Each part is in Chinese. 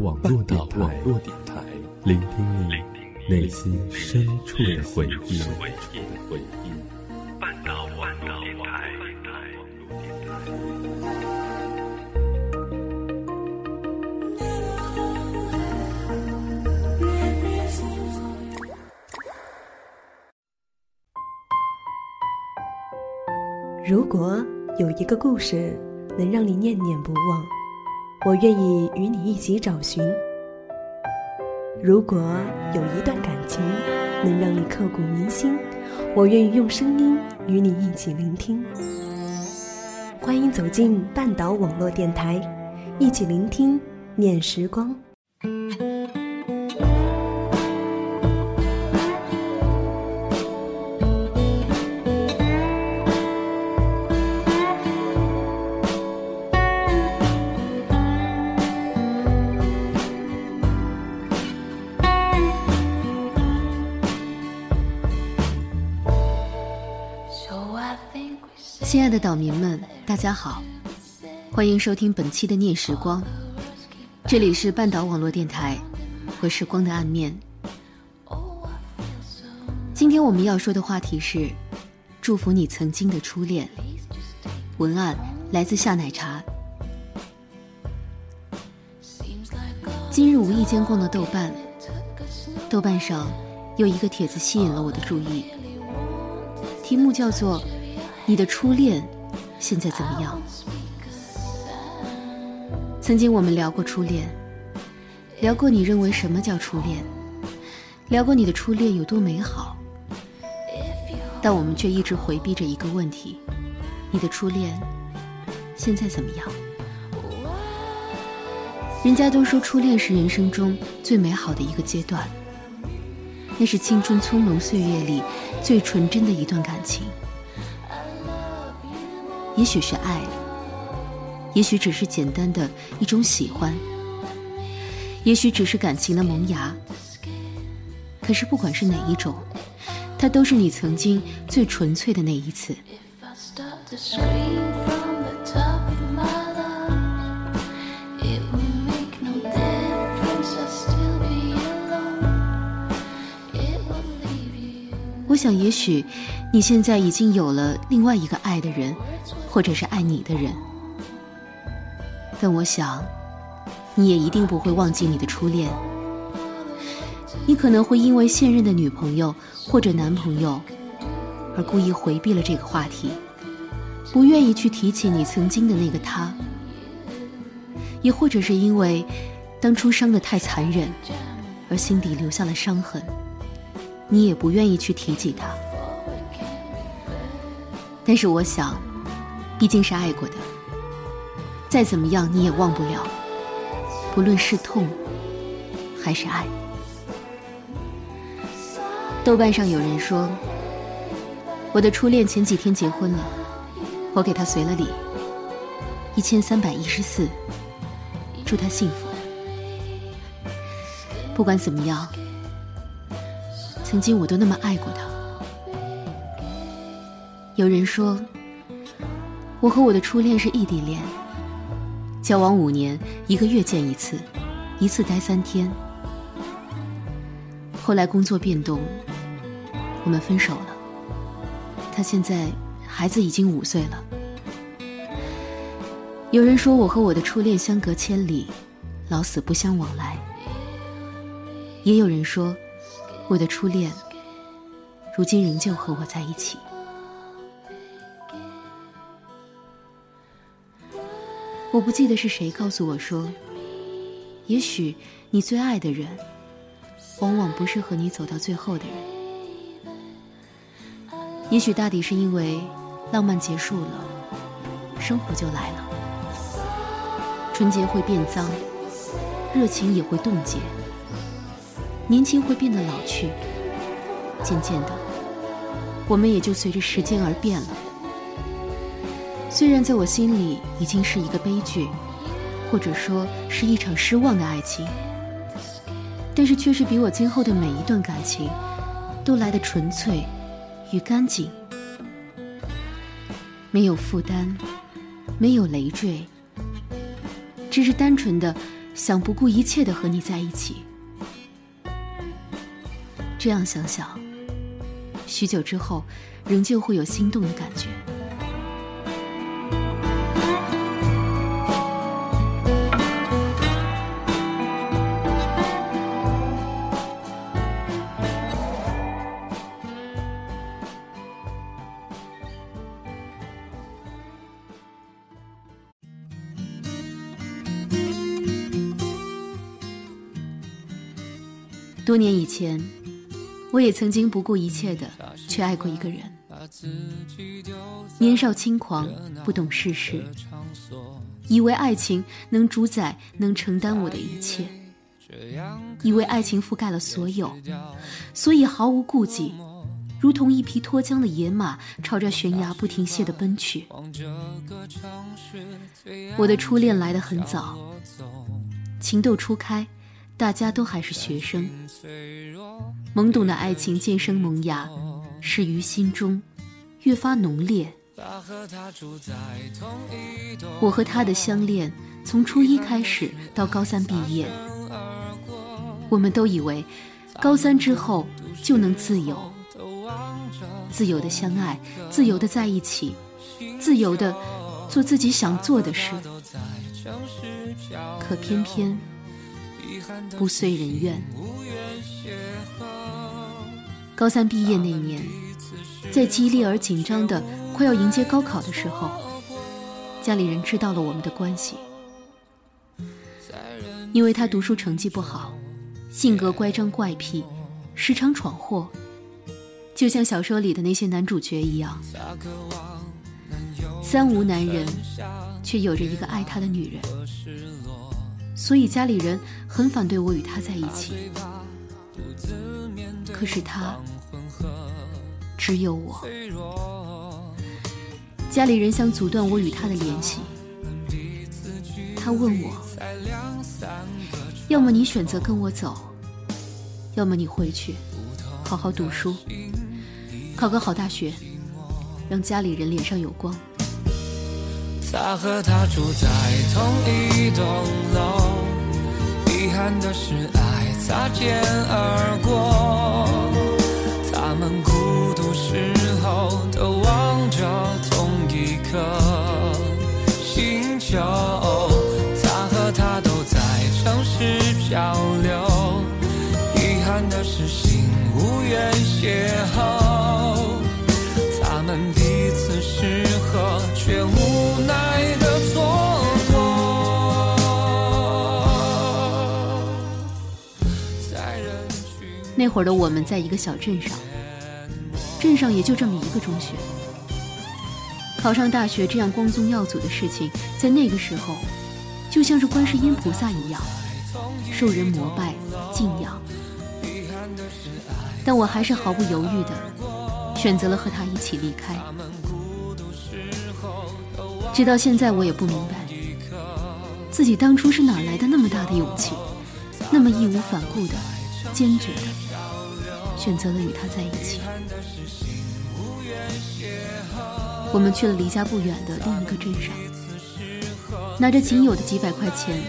网络电台，聆听你内心深处的回忆。半岛网络电台。如果有一个故事能让你念念不忘。我愿意与你一起找寻。如果有一段感情能让你刻骨铭心，我愿意用声音与你一起聆听。欢迎走进半岛网络电台，一起聆听念时光。的岛民们，大家好，欢迎收听本期的念时光，这里是半岛网络电台，和时光的暗面。今天我们要说的话题是祝福你曾经的初恋。文案来自夏奶茶。今日无意间逛到豆瓣，豆瓣上有一个帖子吸引了我的注意，题目叫做。你的初恋现在怎么样？曾经我们聊过初恋，聊过你认为什么叫初恋，聊过你的初恋有多美好，但我们却一直回避着一个问题：你的初恋现在怎么样？人家都说初恋是人生中最美好的一个阶段，那是青春匆忙岁月里最纯真的一段感情。也许是爱，也许只是简单的一种喜欢，也许只是感情的萌芽。可是不管是哪一种，它都是你曾经最纯粹的那一次。我想，也许你现在已经有了另外一个爱的人。或者是爱你的人，但我想，你也一定不会忘记你的初恋。你可能会因为现任的女朋友或者男朋友，而故意回避了这个话题，不愿意去提起你曾经的那个他。也或者是因为当初伤得太残忍，而心底留下了伤痕，你也不愿意去提起他。但是我想。毕竟是爱过的，再怎么样你也忘不了，不论是痛还是爱。豆瓣上有人说，我的初恋前几天结婚了，我给他随了礼，一千三百一十四，祝他幸福。不管怎么样，曾经我都那么爱过他。有人说。我和我的初恋是异地恋，交往五年，一个月见一次，一次待三天。后来工作变动，我们分手了。他现在孩子已经五岁了。有人说我和我的初恋相隔千里，老死不相往来。也有人说，我的初恋如今仍旧和我在一起。我不记得是谁告诉我说，也许你最爱的人，往往不是和你走到最后的人。也许大抵是因为浪漫结束了，生活就来了，纯洁会变脏，热情也会冻结，年轻会变得老去，渐渐的，我们也就随着时间而变了。虽然在我心里已经是一个悲剧，或者说是一场失望的爱情，但是却是比我今后的每一段感情都来的纯粹与干净，没有负担，没有累赘，只是单纯的想不顾一切的和你在一起。这样想想，许久之后，仍旧会有心动的感觉。多年以前，我也曾经不顾一切的去爱过一个人。年少轻狂，不懂世事，以为爱情能主宰、能承担我的一切，以为爱情覆盖了所有，所以毫无顾忌，如同一匹脱缰的野马，朝着悬崖不停歇的奔去。我的初恋来得很早，情窦初开。大家都还是学生，懵懂的爱情渐生萌芽，始于心中，越发浓烈。我和他的相恋，从初一开始到高三毕业，我们都以为高三之后就能自由，自由的相爱，自由的在一起，自由的做自己想做的事。可偏偏。不遂人愿。高三毕业那年，在激烈而紧张的快要迎接高考的时候，家里人知道了我们的关系。因为他读书成绩不好，性格乖张怪癖，时常闯祸，就像小说里的那些男主角一样，三无男人，却有着一个爱他的女人。所以家里人很反对我与他在一起，可是他只有我。家里人想阻断我与他的联系，他问我：要么你选择跟我走，要么你回去好好读书，考个好大学，让家里人脸上有光。他和她住在同一栋楼，遗憾的是爱擦肩而过。他们孤独时候都望着同一颗星球。他和她都在城市漂流，遗憾的是那会儿的我们在一个小镇上，镇上也就这么一个中学。考上大学这样光宗耀祖的事情，在那个时候，就像是观世音菩萨一样，受人膜拜敬仰。但我还是毫不犹豫的选择了和他一起离开。直到现在，我也不明白，自己当初是哪来的那么大的勇气，那么义无反顾的、坚决的。选择了与他在一起。我们去了离家不远的另一个镇上，拿着仅有的几百块钱，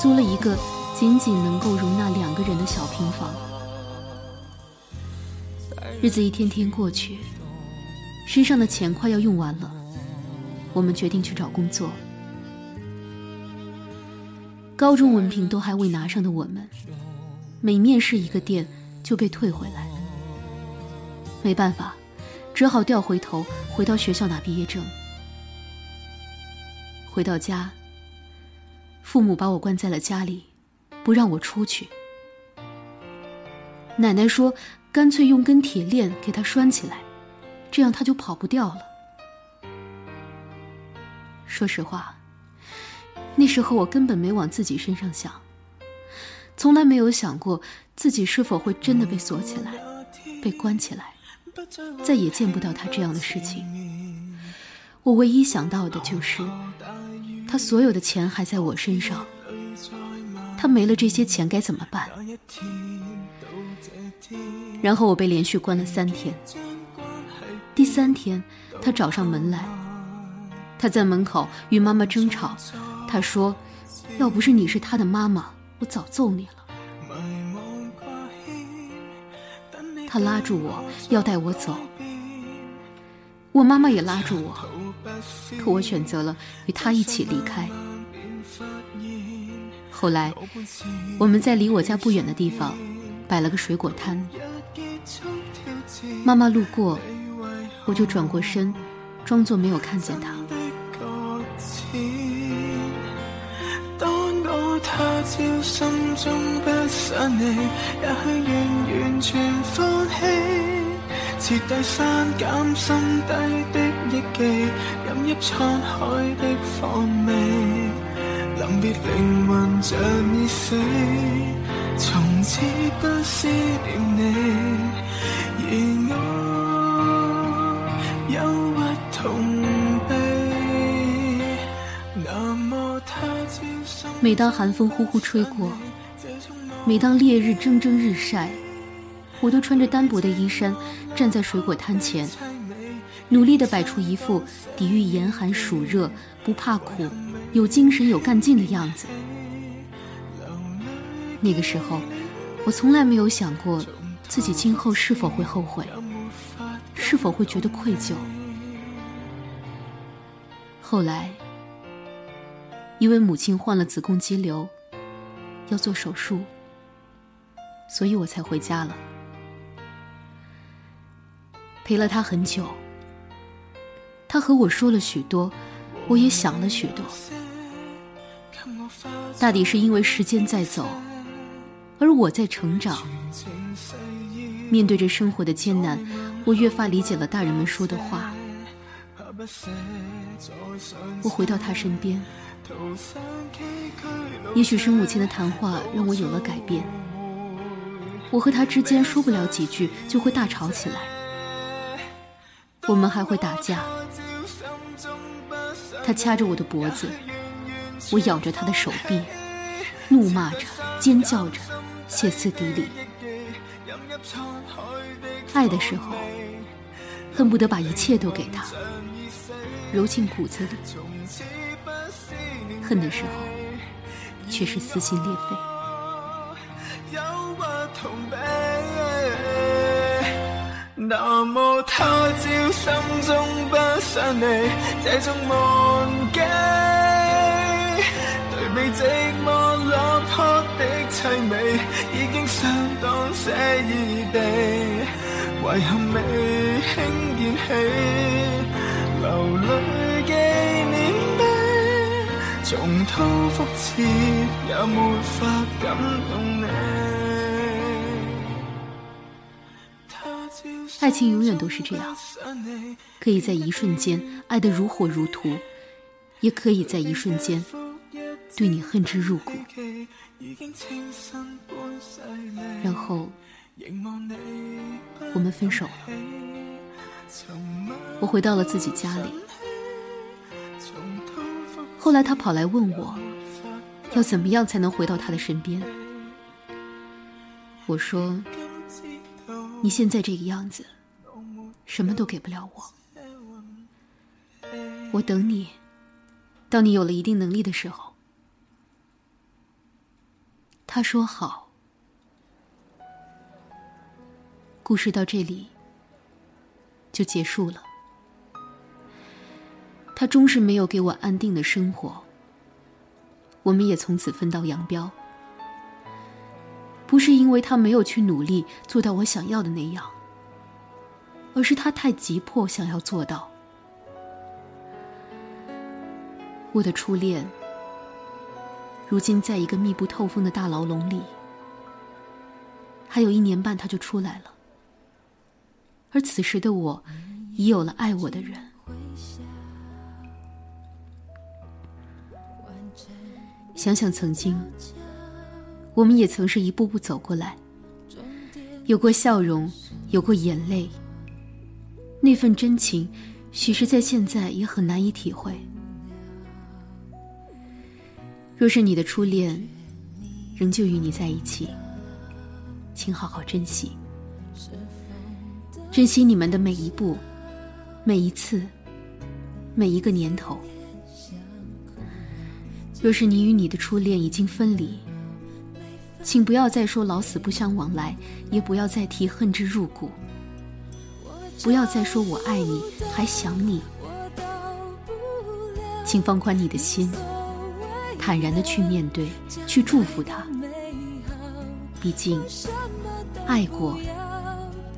租了一个仅仅能够容纳两个人的小平房。日子一天天过去，身上的钱快要用完了，我们决定去找工作。高中文凭都还未拿上的我们，每面试一个店。就被退回来，没办法，只好调回头，回到学校拿毕业证。回到家，父母把我关在了家里，不让我出去。奶奶说：“干脆用根铁链给他拴起来，这样他就跑不掉了。”说实话，那时候我根本没往自己身上想。从来没有想过自己是否会真的被锁起来、被关起来，再也见不到他这样的事情。我唯一想到的就是，他所有的钱还在我身上，他没了这些钱该怎么办？然后我被连续关了三天。第三天，他找上门来，他在门口与妈妈争吵，他说。要不是你是他的妈妈，我早揍你了。他拉住我要带我走，我妈妈也拉住我，可我选择了与他一起离开。后来，我们在离我家不远的地方摆了个水果摊。妈妈路过，我就转过身，装作没有看见她。朝心中不想你，也许愿完全放弃，彻底删减心底的忆记，饮一沧海的放味。临别灵魂像已死，从此不思念你，而我忧郁痛。每当寒风呼呼吹过，每当烈日蒸蒸日晒，我都穿着单薄的衣衫，站在水果摊前，努力地摆出一副抵御严寒暑热、不怕苦。有精神、有干劲的样子。那个时候，我从来没有想过自己今后是否会后悔，是否会觉得愧疚。后来，因为母亲患了子宫肌瘤，要做手术，所以我才回家了，陪了她很久。她和我说了许多，我也想了许多。大抵是因为时间在走，而我在成长。面对着生活的艰难，我越发理解了大人们说的话。我回到他身边，也许是母亲的谈话让我有了改变。我和他之间说不了几句，就会大吵起来。我们还会打架。他掐着我的脖子。我咬着他的手臂，怒骂着，尖叫着，歇斯底里。爱的时候，恨不得把一切都给他，揉进骨子里；恨的时候，却是撕心裂肺。那么他朝心中不想你，这种忘记。被寂寞落魄的凄美，已经相当写意地，遗憾未轻燃起，流泪，重蹈覆辙也没法感动你。爱情永远都是这样，可以在一瞬间爱得如火如荼，也可以在一瞬间。对你恨之入骨，然后我们分手了。我回到了自己家里。后来他跑来问我，要怎么样才能回到他的身边？我说：“你现在这个样子，什么都给不了我。我等你，到你有了一定能力的时候。”他说好。故事到这里就结束了。他终是没有给我安定的生活，我们也从此分道扬镳。不是因为他没有去努力做到我想要的那样，而是他太急迫想要做到。我的初恋。如今，在一个密不透风的大牢笼里，还有一年半，他就出来了。而此时的我，已有了爱我的人。想想曾经，我们也曾是一步步走过来，有过笑容，有过眼泪。那份真情，许是在现在也很难以体会。若是你的初恋仍旧与你在一起，请好好珍惜，珍惜你们的每一步、每一次、每一个年头。若是你与你的初恋已经分离，请不要再说老死不相往来，也不要再提恨之入骨。不要再说我爱你，还想你。请放宽你的心，坦然的去面对，去祝福他。毕竟，爱过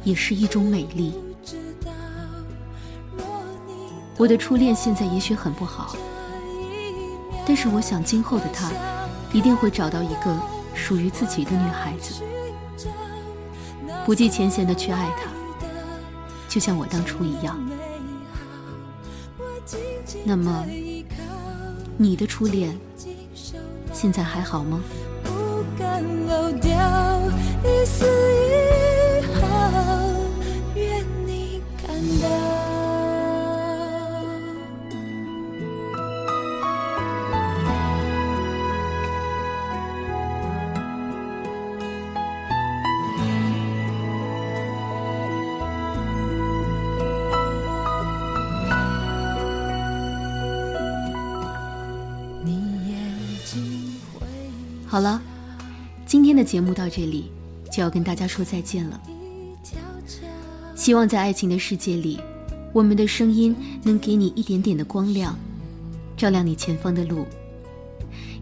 也是一种美丽。我的初恋现在也许很不好，但是我想今后的他一定会找到一个属于自己的女孩子，不计前嫌的去爱她，就像我当初一样。那么，你的初恋现在还好吗？敢漏掉一丝好了。今天的节目到这里就要跟大家说再见了。希望在爱情的世界里，我们的声音能给你一点点的光亮，照亮你前方的路；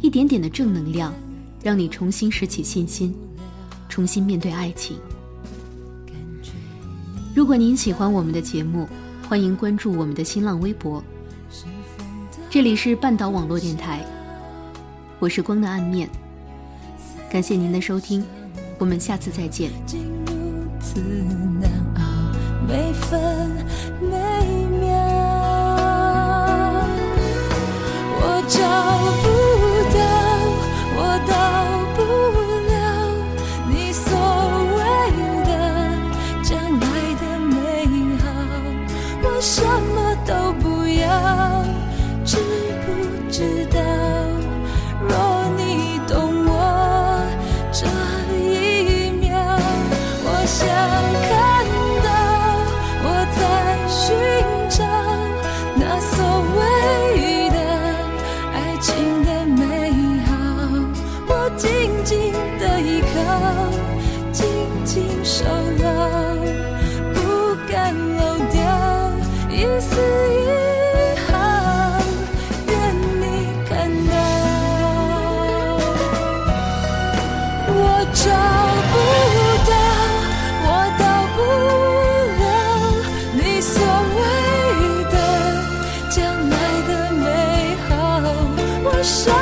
一点点的正能量，让你重新拾起信心，重新面对爱情。如果您喜欢我们的节目，欢迎关注我们的新浪微博。这里是半岛网络电台，我是光的暗面。感谢您的收听，我们下次再见。我找 sorry